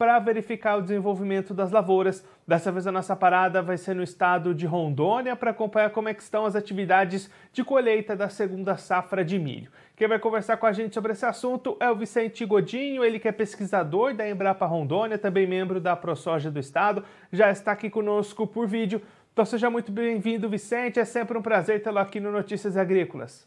para verificar o desenvolvimento das lavouras. Dessa vez a nossa parada vai ser no estado de Rondônia para acompanhar como é estão as atividades de colheita da segunda safra de milho. Quem vai conversar com a gente sobre esse assunto é o Vicente Godinho, ele que é pesquisador da Embrapa Rondônia, também membro da ProSoja do estado, já está aqui conosco por vídeo. Então seja muito bem-vindo, Vicente, é sempre um prazer tê-lo aqui no Notícias Agrícolas.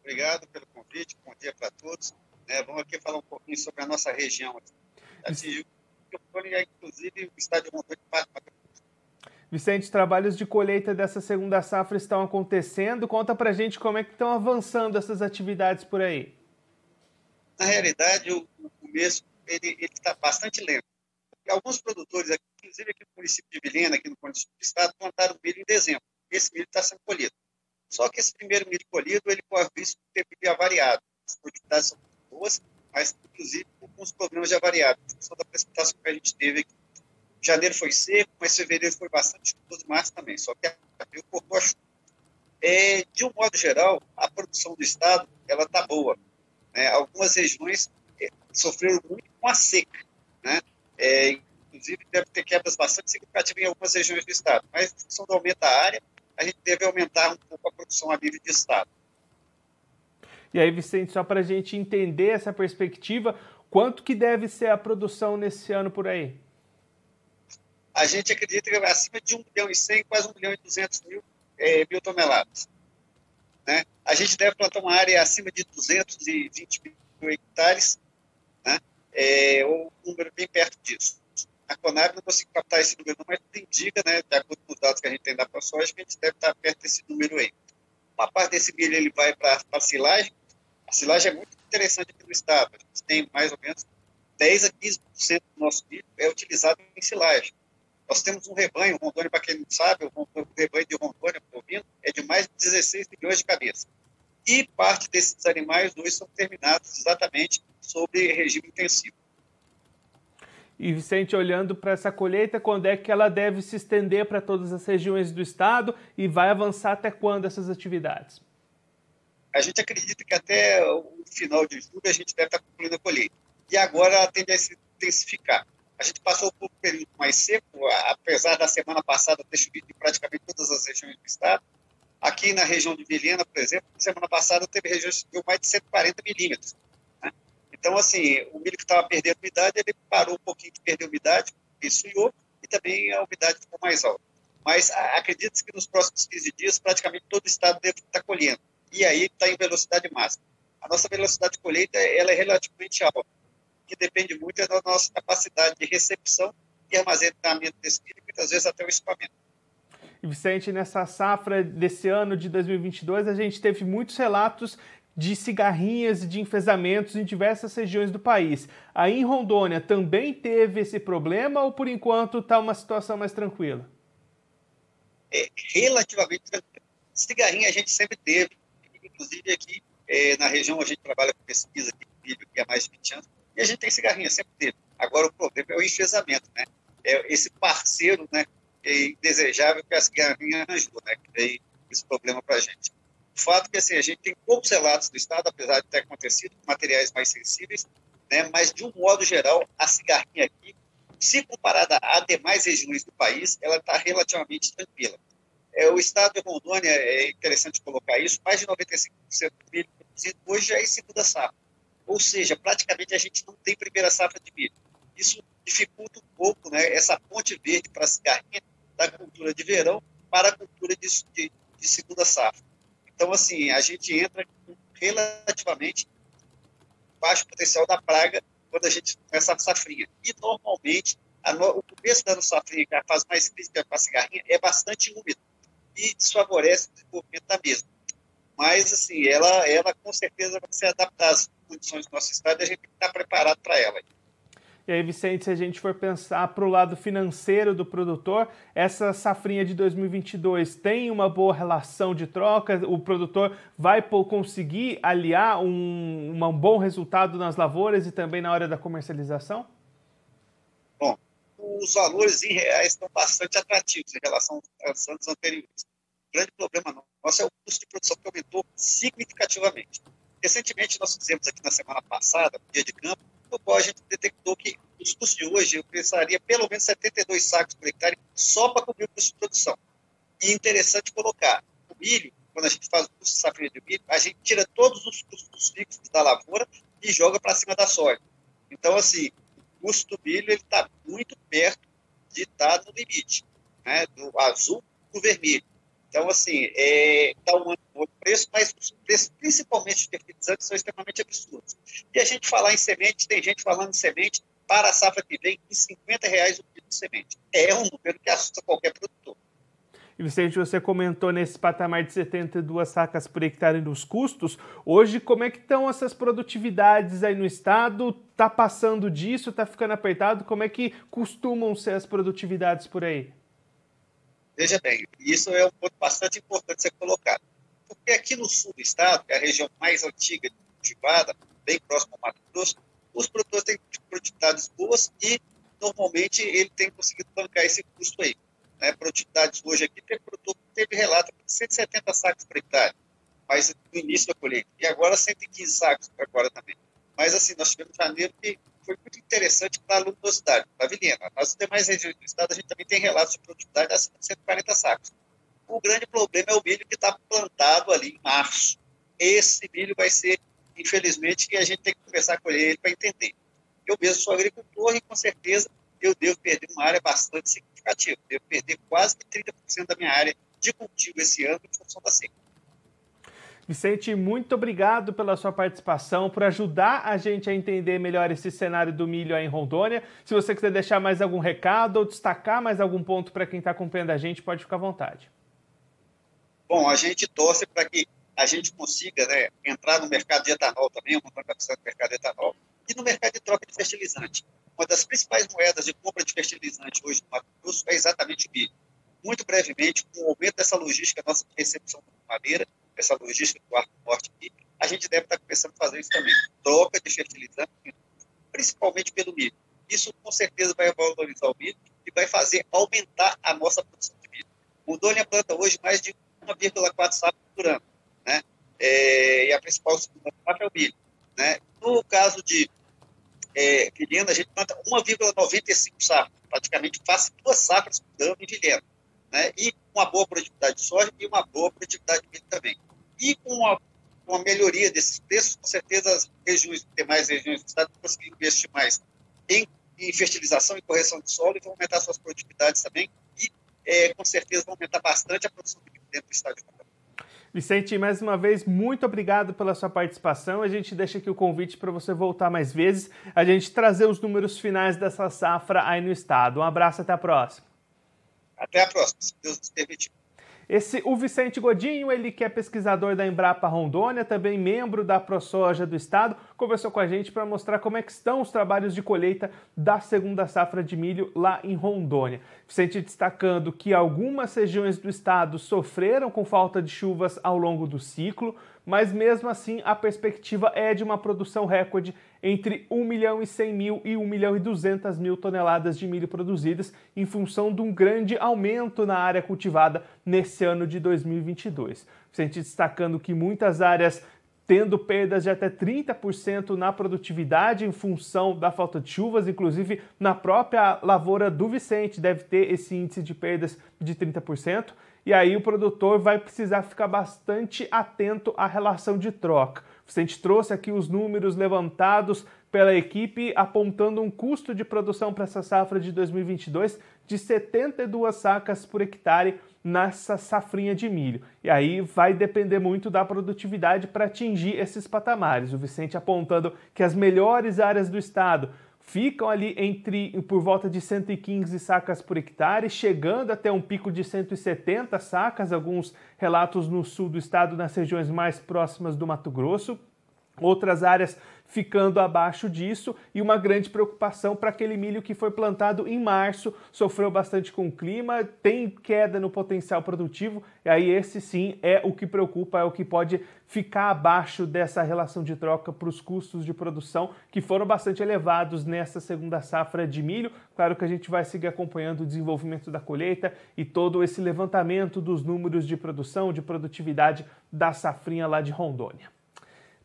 Obrigado pelo convite, bom dia para todos. É, vamos aqui falar um pouquinho sobre a nossa região atingiu, inclusive, o estado de Rondônia Vicente, trabalhos de colheita dessa segunda safra estão acontecendo. Conta pra gente como é que estão avançando essas atividades por aí. Na realidade, o, o começo ele está bastante lento. Alguns produtores, aqui, inclusive aqui no município de Vilhena, aqui no município do estado, plantaram milho em dezembro. Esse milho está sendo colhido. Só que esse primeiro milho colhido, ele corre risco de ter milho avariado. As produtividades são boas, mas inclusive com os problemas de avariado, em função da precipitação que a gente teve aqui. Janeiro foi seco, mas fevereiro foi bastante chuvoso, março também, só que abril cortou a chuva. É, de um modo geral, a produção do estado ela está boa. Né? Algumas regiões é, sofreram muito com a seca, né? É, inclusive deve ter quebras bastante significativas em algumas regiões do estado, mas em função do aumento da área, a gente deve aumentar um pouco a produção a nível de estado. E aí, Vicente, só para a gente entender essa perspectiva, quanto que deve ser a produção nesse ano por aí? A gente acredita que acima de 1 milhão e 100, quase 1 milhão e 200 mil, é, mil toneladas. Né? A gente deve plantar uma área acima de 220 mil hectares, né? é, ou um número bem perto disso. A Conab não consigo captar esse número, mas indica, né, de acordo com os dados que a gente tem da ProSoja, que a gente deve estar perto desse número aí. Uma parte desse milho ele vai para a silagem, a silagem é muito interessante aqui no estado. A gente tem mais ou menos 10 a 15% do nosso milho é utilizado em silagem. Nós temos um rebanho, Rondônia, para quem não sabe, o, rebanho de Rondônia, bovino, é de mais de 16 milhões de cabeças. E parte desses animais hoje são terminados exatamente sobre regime intensivo. E Vicente, olhando para essa colheita, quando é que ela deve se estender para todas as regiões do estado e vai avançar até quando essas atividades? a gente acredita que até o final de julho a gente deve estar concluindo a colheita. E agora ela tende a se intensificar. A gente passou por um período mais seco, apesar da semana passada ter chovido em praticamente todas as regiões do estado. Aqui na região de Vilhena, por exemplo, semana passada teve regiões que mais de 140 milímetros. Né? Então, assim, o milho que estava perdendo umidade, ele parou um pouquinho de perder umidade, esfriou, e também a umidade ficou mais alta. Mas acredito que nos próximos 15 dias, praticamente todo o estado deve estar colhendo e aí está em velocidade máxima. A nossa velocidade de colheita ela é relativamente alta, que depende muito da nossa capacidade de recepção e armazenamento desse milho, muitas vezes até o escoamento. Vicente, nessa safra desse ano de 2022, a gente teve muitos relatos de cigarrinhas e de enfesamentos em diversas regiões do país. Aí em Rondônia também teve esse problema ou por enquanto está uma situação mais tranquila? É, relativamente tranquila. Cigarrinha a gente sempre teve, Inclusive aqui é, na região a gente trabalha com pesquisa milho que é mais de 20 anos, e a gente tem cigarrinha, sempre teve. Agora o problema é o enfesamento, né? É esse parceiro, né, é indesejável que a cigarrinha arranjou, né? Que tem esse problema para a gente. O fato é que assim, a gente tem poucos relatos do Estado, apesar de ter acontecido com materiais mais sensíveis, né? mas de um modo geral, a cigarrinha aqui, se comparada a demais regiões do país, ela está relativamente tranquila. É, o estado de Rondônia, é interessante colocar isso, mais de 95% do milho produzido hoje já é em segunda safra. Ou seja, praticamente a gente não tem primeira safra de milho. Isso dificulta um pouco né, essa ponte verde para a cigarrinha da cultura de verão para a cultura de, de, de segunda safra. Então, assim, a gente entra com relativamente baixo potencial da praga quando a gente começa a safrinha. E, normalmente, no, o começo da safrinha, que é a fase mais crítica para a cigarrinha, é bastante úmido e desfavorece o desenvolvimento da mesma. Mas, assim, ela, ela com certeza vai se adaptar às condições do nosso estado e a gente estar preparado para ela. E aí, Vicente, se a gente for pensar para o lado financeiro do produtor, essa safrinha de 2022 tem uma boa relação de troca? O produtor vai conseguir aliar um, um bom resultado nas lavouras e também na hora da comercialização? Bom, os valores em reais estão bastante atrativos em relação aos anos anteriores. O grande problema nosso é o custo de produção que aumentou significativamente. Recentemente, nós fizemos aqui na semana passada, dia de campo, no qual a gente detectou que os custos de hoje eu precisaria pelo menos 72 sacos por hectare só para cobrir o custo de produção. E interessante colocar, o milho, quando a gente faz o custo de safra de milho, a gente tira todos os custos fixos da lavoura e joga para cima da soja. Então, assim, o custo do milho está muito perto de estar no limite, né, do azul para o vermelho. Então, assim, está é, tá um outro preço, mas os preços, principalmente de fertilizantes, são extremamente absurdos. E a gente falar em semente, tem gente falando em semente para a safra que vem em 50 reais o quilo de semente. É um número que assusta qualquer produtor. E Vicente, você comentou nesse patamar de 72 sacas por hectare nos custos. Hoje, como é que estão essas produtividades aí no estado? Está passando disso? Está ficando apertado? Como é que costumam ser as produtividades por aí? Veja bem, isso é um ponto bastante importante ser colocado. Porque aqui no sul do estado, que é a região mais antiga cultivada, bem próximo ao Mato Grosso, os produtores têm produtividades boas e, normalmente, ele tem conseguido bancar esse custo aí. Né? Produtividades hoje aqui, tem produtor teve relato de 170 sacos por hectare, mas no início da colheita. E agora 115 sacos agora também. Mas, assim, nós tivemos janeiro que foi muito interessante para a luminosidade, para a Vilhena. Nas demais regiões do estado, a gente também tem relatos de produtividade acima de 140 sacos. O grande problema é o milho que está plantado ali em março. Esse milho vai ser, infelizmente, que a gente tem que conversar com ele para entender. Eu mesmo sou agricultor e, com certeza, eu devo perder uma área bastante significativa. Devo perder quase 30% da minha área de cultivo esse ano em função da seca. Vicente, muito obrigado pela sua participação, por ajudar a gente a entender melhor esse cenário do milho aí em Rondônia. Se você quiser deixar mais algum recado ou destacar mais algum ponto para quem está acompanhando a gente, pode ficar à vontade. Bom, a gente torce para que a gente consiga né, entrar no mercado de etanol também, o Rondônia está precisando do mercado de etanol, e no mercado de troca de fertilizante. Uma das principais moedas de compra de fertilizante hoje no Mato Grosso é exatamente o milho. Muito brevemente, com o aumento dessa logística, nossa recepção de madeira, essa logística do Arco Norte aqui, a gente deve estar começando a fazer isso também. Troca de fertilizante, principalmente pelo milho. Isso com certeza vai valorizar o milho e vai fazer aumentar a nossa produção de milho. Rondônia planta hoje mais de 1,4 safras por ano, né? É, e a principal segunda é o milho, né? No caso de é, Vilhena, a gente planta 1,95 safras, praticamente faz duas safras por ano em Vilhena, né? E uma boa produtividade de soja e uma boa produtividade de milho também. E com a, com a melhoria desses preços, com certeza as regiões, demais regiões do estado vão conseguir investir mais em, em fertilização e correção de solo e vão aumentar suas produtividades também e, é, com certeza, vão aumentar bastante a produção de dentro do estado de Rondônia. Vicente, mais uma vez, muito obrigado pela sua participação. A gente deixa aqui o convite para você voltar mais vezes, a gente trazer os números finais dessa safra aí no estado. Um abraço, até a próxima. Até a próxima, se Deus nos permitir. Esse, o Vicente Godinho, ele que é pesquisador da Embrapa Rondônia, também membro da ProSoja do Estado, conversou com a gente para mostrar como é que estão os trabalhos de colheita da segunda safra de milho lá em Rondônia. Vicente destacando que algumas regiões do estado sofreram com falta de chuvas ao longo do ciclo, mas mesmo assim a perspectiva é de uma produção recorde entre 1 milhão e 100 mil e 1 milhão e 200 mil toneladas de milho produzidas, em função de um grande aumento na área cultivada nesse ano de 2022. Vicente destacando que muitas áreas tendo perdas de até 30% na produtividade em função da falta de chuvas, inclusive na própria lavoura do Vicente deve ter esse índice de perdas de 30%, e aí o produtor vai precisar ficar bastante atento à relação de troca. O Vicente trouxe aqui os números levantados pela equipe apontando um custo de produção para essa safra de 2022 de 72 sacas por hectare nessa safrinha de milho. E aí vai depender muito da produtividade para atingir esses patamares. O Vicente apontando que as melhores áreas do estado ficam ali entre por volta de 115 sacas por hectare, chegando até um pico de 170 sacas, alguns relatos no sul do estado, nas regiões mais próximas do Mato Grosso. Outras áreas ficando abaixo disso e uma grande preocupação para aquele milho que foi plantado em março, sofreu bastante com o clima, tem queda no potencial produtivo, e aí esse sim é o que preocupa, é o que pode ficar abaixo dessa relação de troca para os custos de produção que foram bastante elevados nessa segunda safra de milho. Claro que a gente vai seguir acompanhando o desenvolvimento da colheita e todo esse levantamento dos números de produção, de produtividade da safrinha lá de Rondônia.